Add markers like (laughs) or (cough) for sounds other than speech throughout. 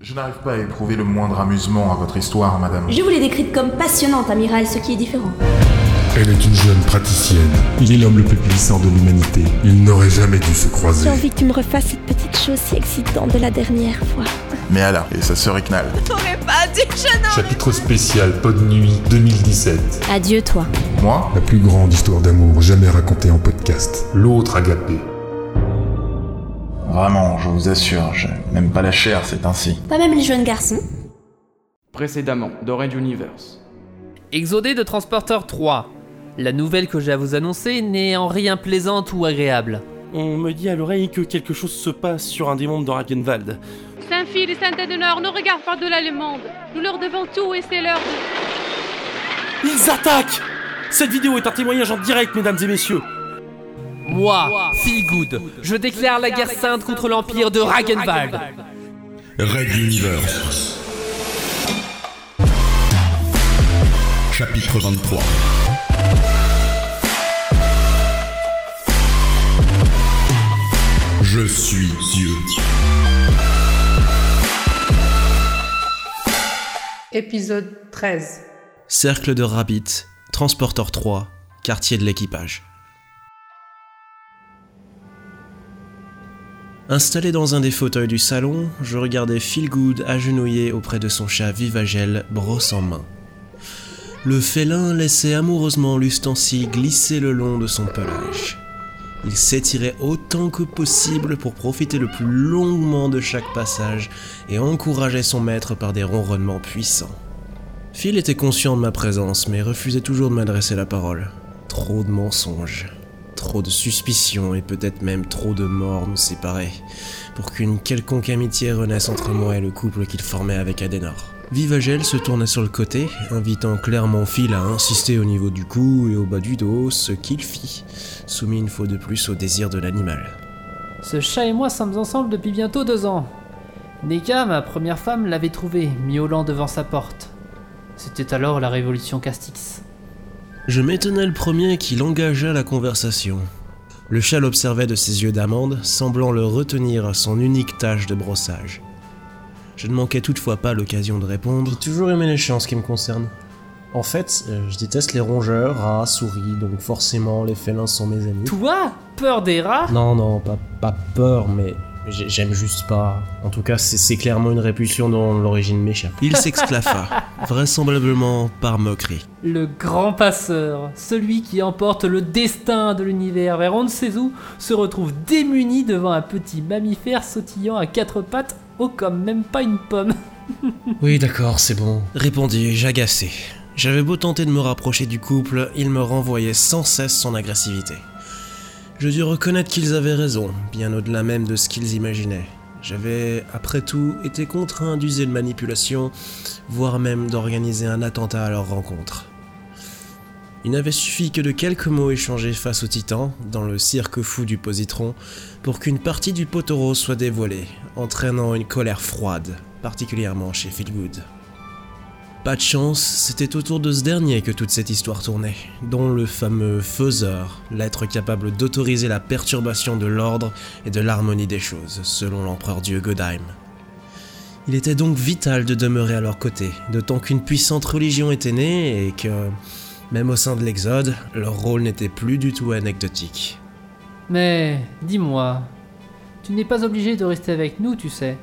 Je n'arrive pas à éprouver le moindre amusement à votre histoire, madame. Je vous l'ai décrite comme passionnante, amiral, ce qui est différent. Elle est une jeune praticienne. Il est l'homme le plus puissant de l'humanité. Ils n'auraient jamais dû se croiser. J'ai envie que tu me refasses cette petite chose si excitante de la dernière fois. Mais Allah, et sa sœur Iknal. T'aurais pas dit que je n'en... Chapitre spécial Pod Nuit 2017. Adieu, toi. Moi? La plus grande histoire d'amour jamais racontée en podcast. L'autre agapé. Vraiment, je vous assure, je n'aime pas la chair, c'est ainsi. Pas même les jeunes garçons. Précédemment, dans Red Universe. Exodé de Transporteur 3. La nouvelle que j'ai à vous annoncer n'est en rien plaisante ou agréable. On me dit à l'oreille que quelque chose se passe sur un des mondes d'Aragenwald. Saint-Phil et Saint-Adenor ne regardent pas de là le monde. Nous leur devons tout et c'est leur... Ils attaquent Cette vidéo est un témoignage en direct, mesdames et messieurs. Moi, Feelgood, je déclare la guerre sainte contre l'empire de Ragenwald. Red Universe. Chapitre 23. Je suis Dieu. Épisode 13. Cercle de Rabbit, Transporteur 3, quartier de l'équipage. Installé dans un des fauteuils du salon, je regardais Feelgood agenouillé auprès de son chat Vivagel, brosse en main. Le félin laissait amoureusement l'ustensile glisser le long de son pelage. Il s'étirait autant que possible pour profiter le plus longuement de chaque passage et encourageait son maître par des ronronnements puissants. Phil était conscient de ma présence, mais refusait toujours de m'adresser la parole. Trop de mensonges, trop de suspicions et peut-être même trop de morts nous séparaient, pour qu'une quelconque amitié renaisse entre moi et le couple qu'il formait avec Adenor. Vivagel se tourna sur le côté, invitant clairement Phil à insister au niveau du cou et au bas du dos, ce qu'il fit, soumis une fois de plus au désir de l'animal. Ce chat et moi sommes ensemble depuis bientôt deux ans. Neka, ma première femme, l'avait trouvé, miaulant devant sa porte. C'était alors la révolution Castix. Je m'étonnais le premier qu'il engagea la conversation. Le chat l'observait de ses yeux d'amande, semblant le retenir à son unique tâche de brossage. Je ne manquais toutefois pas l'occasion de répondre. J'ai toujours aimé les chats en ce qui me concerne. En fait, euh, je déteste les rongeurs, rats, souris, donc forcément les félins sont mes amis. Toi? Peur des rats? Non, non, pas, pas peur, mais j'aime juste pas. En tout cas, c'est clairement une répulsion dont l'origine m'échappe. Il s'exclaffa, vraisemblablement par moquerie. Le grand passeur, celui qui emporte le destin de l'univers vers on ne sait où, se retrouve démuni devant un petit mammifère sautillant à quatre pattes, haut comme même pas une pomme. (laughs) Oui, d'accord, c'est bon. Répondis-je, agacé. J'avais beau tenter de me rapprocher du couple, il me renvoyait sans cesse son agressivité. Je dus reconnaître qu'ils avaient raison, bien au-delà même de ce qu'ils imaginaient. J'avais, après tout, été contraint d'user de manipulation, voire même d'organiser un attentat à leur rencontre. Il n'avait suffi que de quelques mots échangés face au titan, dans le cirque fou du positron, pour qu'une partie du poteau soit dévoilée, entraînant une colère froide, particulièrement chez Feelgood. Pas de chance, c'était autour de ce dernier que toute cette histoire tournait, dont le fameux faiseur, l'être capable d'autoriser la perturbation de l'ordre et de l'harmonie des choses, selon l'empereur dieu Godheim. Il était donc vital de demeurer à leur côté, d'autant qu'une puissante religion était née et que, même au sein de l'Exode, leur rôle n'était plus du tout anecdotique. Mais dis-moi, tu n'es pas obligé de rester avec nous, tu sais.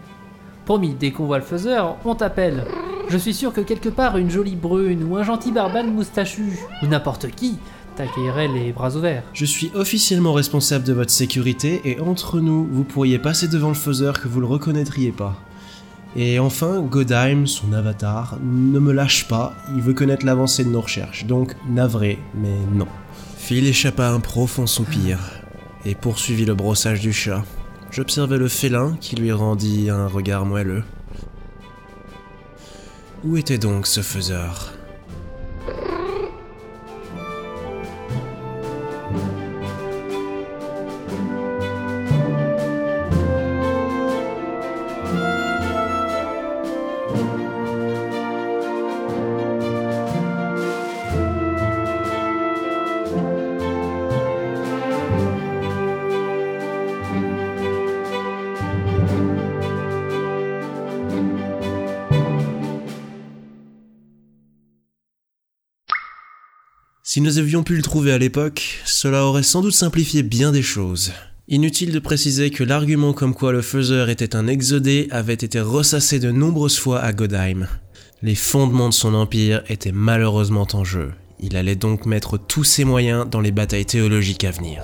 Promis, dès qu'on voit le faiseur, on t'appelle. Je suis sûr que quelque part une jolie brune ou un gentil barbane moustachu, ou n'importe qui, t'accueillerait les bras ouverts. Je suis officiellement responsable de votre sécurité et entre nous, vous pourriez passer devant le faiseur que vous le reconnaîtriez pas. Et enfin, Godheim, son avatar, ne me lâche pas, il veut connaître l'avancée de nos recherches, donc navré, mais non. Phil échappa à un profond soupir et poursuivit le brossage du chat. J'observais le félin qui lui rendit un regard moelleux. Où était donc ce faiseur? Si nous avions pu le trouver à l'époque, cela aurait sans doute simplifié bien des choses. Inutile de préciser que l'argument comme quoi le faiseur était un exodé avait été ressassé de nombreuses fois à Godheim. Les fondements de son empire étaient malheureusement en jeu. Il allait donc mettre tous ses moyens dans les batailles théologiques à venir.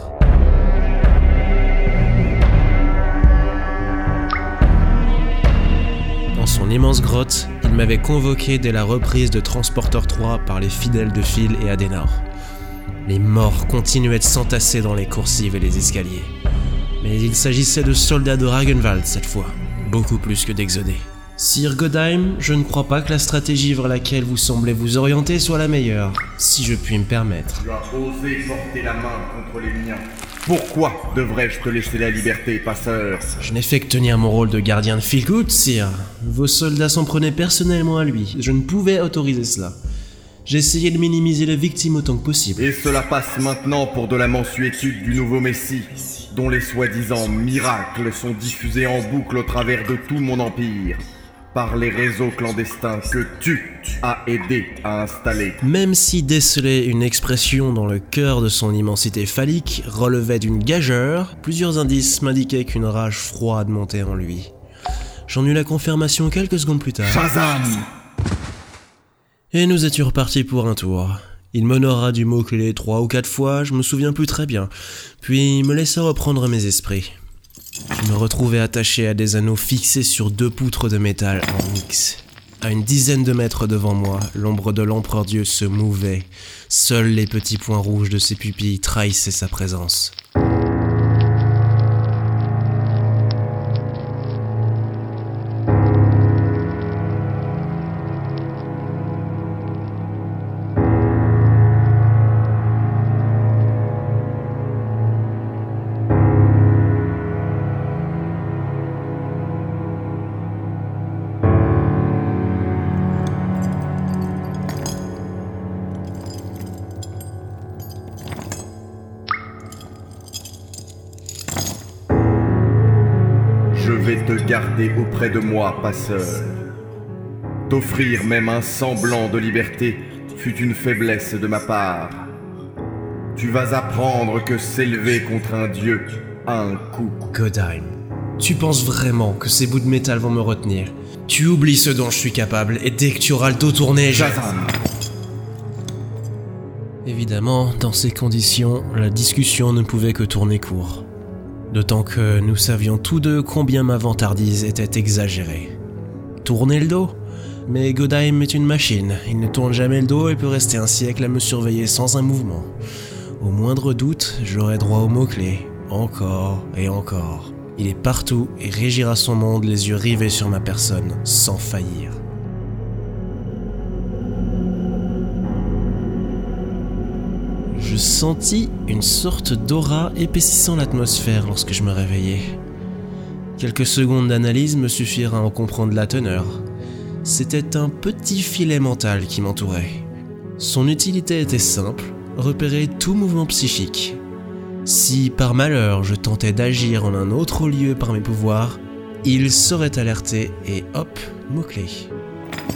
Immense grotte, il m'avait convoqué dès la reprise de Transporteur 3 par les fidèles de Phil et Adenor. Les morts continuaient de s'entasser dans les coursives et les escaliers. Mais il s'agissait de soldats de Ragenwald cette fois, beaucoup plus que d'exodés. Sir Godheim, je ne crois pas que la stratégie vers laquelle vous semblez vous orienter soit la meilleure, si je puis me permettre. Pourquoi devrais-je te laisser la liberté, passeur Je n'ai fait que tenir mon rôle de gardien de Philgood, sire. Vos soldats s'en prenaient personnellement à lui. Je ne pouvais autoriser cela. J'ai essayé de minimiser les victimes autant que possible. Et cela passe maintenant pour de la mensuétude du nouveau Messie, dont les soi-disant miracles sont diffusés en boucle au travers de tout mon empire par les réseaux clandestins que tu as aidé à installer. Même si déceler une expression dans le cœur de son immensité phallique relevait d'une gageure, plusieurs indices m'indiquaient qu'une rage froide montait en lui. J'en eus la confirmation quelques secondes plus tard. Shazam Et nous étions repartis pour un tour. Il m'honora du mot-clé trois ou quatre fois, je me souviens plus très bien, puis me laissa reprendre mes esprits. Je me retrouvais attaché à des anneaux fixés sur deux poutres de métal en X. À une dizaine de mètres devant moi, l'ombre de l'empereur Dieu se mouvait. Seuls les petits points rouges de ses pupilles trahissaient sa présence. Te garder auprès de moi, passeur. T'offrir même un semblant de liberté fut une faiblesse de ma part. Tu vas apprendre que s'élever contre un dieu a un coût. Godheim, tu penses vraiment que ces bouts de métal vont me retenir? Tu oublies ce dont je suis capable et dès que tu auras le dos tourné, je... Évidemment, dans ces conditions, la discussion ne pouvait que tourner court. D'autant que nous savions tous deux combien ma vantardise était exagérée. Tourner le dos? Mais Godheim est une machine, il ne tourne jamais le dos et peut rester un siècle à me surveiller sans un mouvement. Au moindre doute, j'aurai droit au mot-clé, encore et encore. Il est partout et régira son monde les yeux rivés sur ma personne, sans faillir. Je sentis une sorte d'aura épaississant l'atmosphère lorsque je me réveillai. Quelques secondes d'analyse me suffirent à en comprendre la teneur. C'était un petit filet mental qui m'entourait. Son utilité était simple, repérer tout mouvement psychique. Si par malheur je tentais d'agir en un autre lieu par mes pouvoirs, il serait alerté et hop, mot-clé.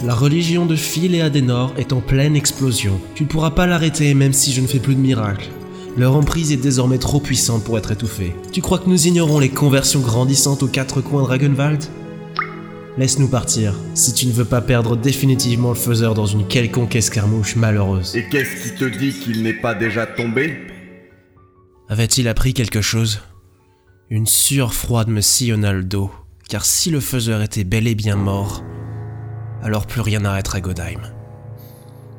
La religion de Phil et Adenor est en pleine explosion. Tu ne pourras pas l'arrêter même si je ne fais plus de miracles. Leur emprise est désormais trop puissante pour être étouffée. Tu crois que nous ignorons les conversions grandissantes aux quatre coins de Ragenwald Laisse-nous partir, si tu ne veux pas perdre définitivement le faiseur dans une quelconque escarmouche malheureuse. Et qu'est-ce qui te dit qu'il n'est pas déjà tombé? Avait-il appris quelque chose? Une sueur froide me sillonna le dos, car si le faiseur était bel et bien mort, alors plus rien n'arrêterait Godheim.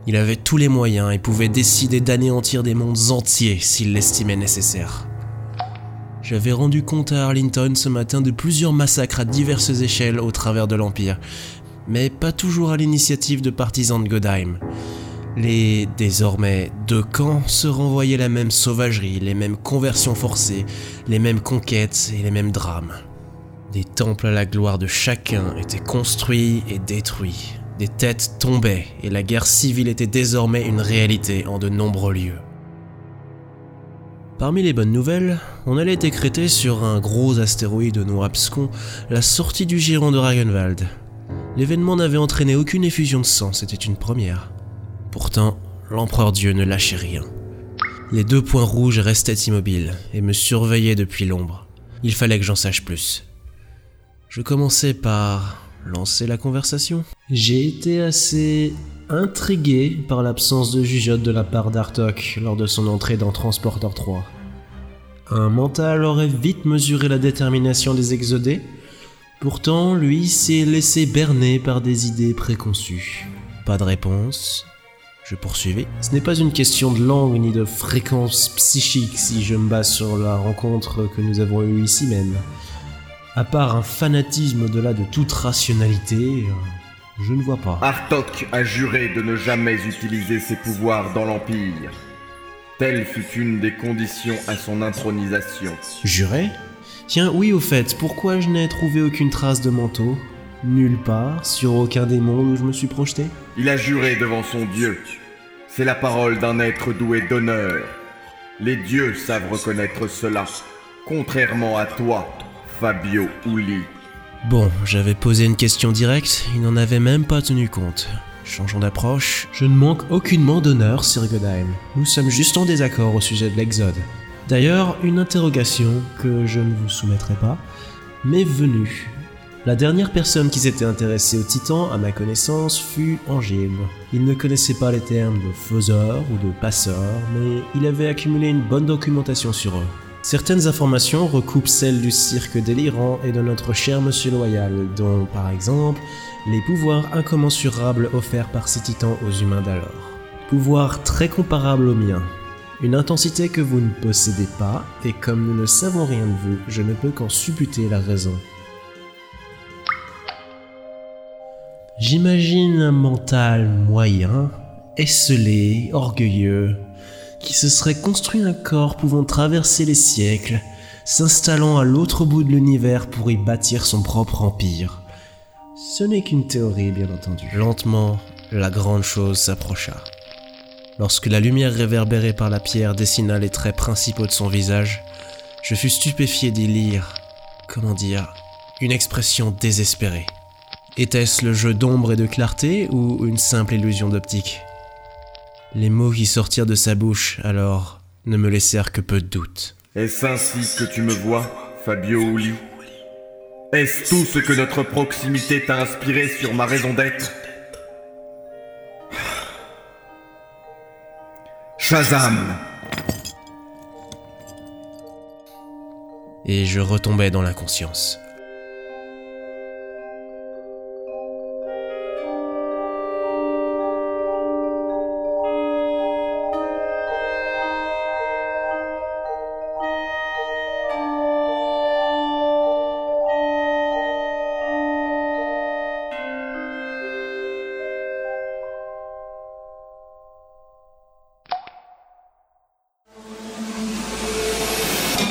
Il avait tous les moyens et pouvait décider d'anéantir des mondes entiers s'il l'estimait nécessaire. J'avais rendu compte à Arlington ce matin de plusieurs massacres à diverses échelles au travers de l'Empire, mais pas toujours à l'initiative de partisans de Godheim. Les désormais deux camps se renvoyaient la même sauvagerie, les mêmes conversions forcées, les mêmes conquêtes et les mêmes drames. Des temples à la gloire de chacun étaient construits et détruits. Des têtes tombaient et la guerre civile était désormais une réalité en de nombreux lieux. Parmi les bonnes nouvelles, on allait décréter sur un gros astéroïde non abscon la sortie du giron de Ragenwald. L'événement n'avait entraîné aucune effusion de sang, c'était une première. Pourtant, l'empereur Dieu ne lâchait rien. Les deux points rouges restaient immobiles et me surveillaient depuis l'ombre. Il fallait que j'en sache plus. Je commençais par lancer la conversation. J'ai été assez intrigué par l'absence de jugeote de la part d'Artok lors de son entrée dans Transporter 3. Un mental aurait vite mesuré la détermination des exodés, pourtant lui s'est laissé berner par des idées préconçues. Pas de réponse. Je poursuivais. Ce n'est pas une question de langue ni de fréquence psychique si je me base sur la rencontre que nous avons eue ici même. À part un fanatisme au-delà de toute rationalité, euh, je ne vois pas. Artok a juré de ne jamais utiliser ses pouvoirs dans l'Empire. Telle fut une des conditions à son intronisation. Juré Tiens, oui, au fait, pourquoi je n'ai trouvé aucune trace de manteau? Nulle part, sur aucun des mondes où je me suis projeté Il a juré devant son dieu. C'est la parole d'un être doué d'honneur. Les dieux savent reconnaître cela, contrairement à toi, Fabio Uli. Bon, j'avais posé une question directe, il n'en avait même pas tenu compte. Changeons d'approche. Je ne manque aucunement d'honneur, Sir Godheim. Nous sommes juste en désaccord au sujet de l'Exode. D'ailleurs, une interrogation que je ne vous soumettrai pas m'est venue. La dernière personne qui s'était intéressée aux titans, à ma connaissance, fut Angile. Il ne connaissait pas les termes de faiseur ou de passeur, mais il avait accumulé une bonne documentation sur eux. Certaines informations recoupent celles du cirque délirant et de notre cher Monsieur Loyal, dont, par exemple, les pouvoirs incommensurables offerts par ces titans aux humains d'alors. Pouvoirs très comparables aux miens. Une intensité que vous ne possédez pas, et comme nous ne savons rien de vous, je ne peux qu'en supputer la raison. J'imagine un mental moyen, esselé, orgueilleux, qui se serait construit un corps pouvant traverser les siècles, s'installant à l'autre bout de l'univers pour y bâtir son propre empire. Ce n'est qu'une théorie, bien entendu. Lentement, la grande chose s'approcha. Lorsque la lumière réverbérée par la pierre dessina les traits principaux de son visage, je fus stupéfié d'y lire, comment dire, une expression désespérée. Était-ce le jeu d'ombre et de clarté ou une simple illusion d'optique? Les mots qui sortirent de sa bouche alors ne me laissèrent que peu de doute. Est-ce ainsi que tu me vois, Fabio Uli? Est-ce tout ce que notre proximité t'a inspiré sur ma raison d'être? Shazam Et je retombais dans l'inconscience.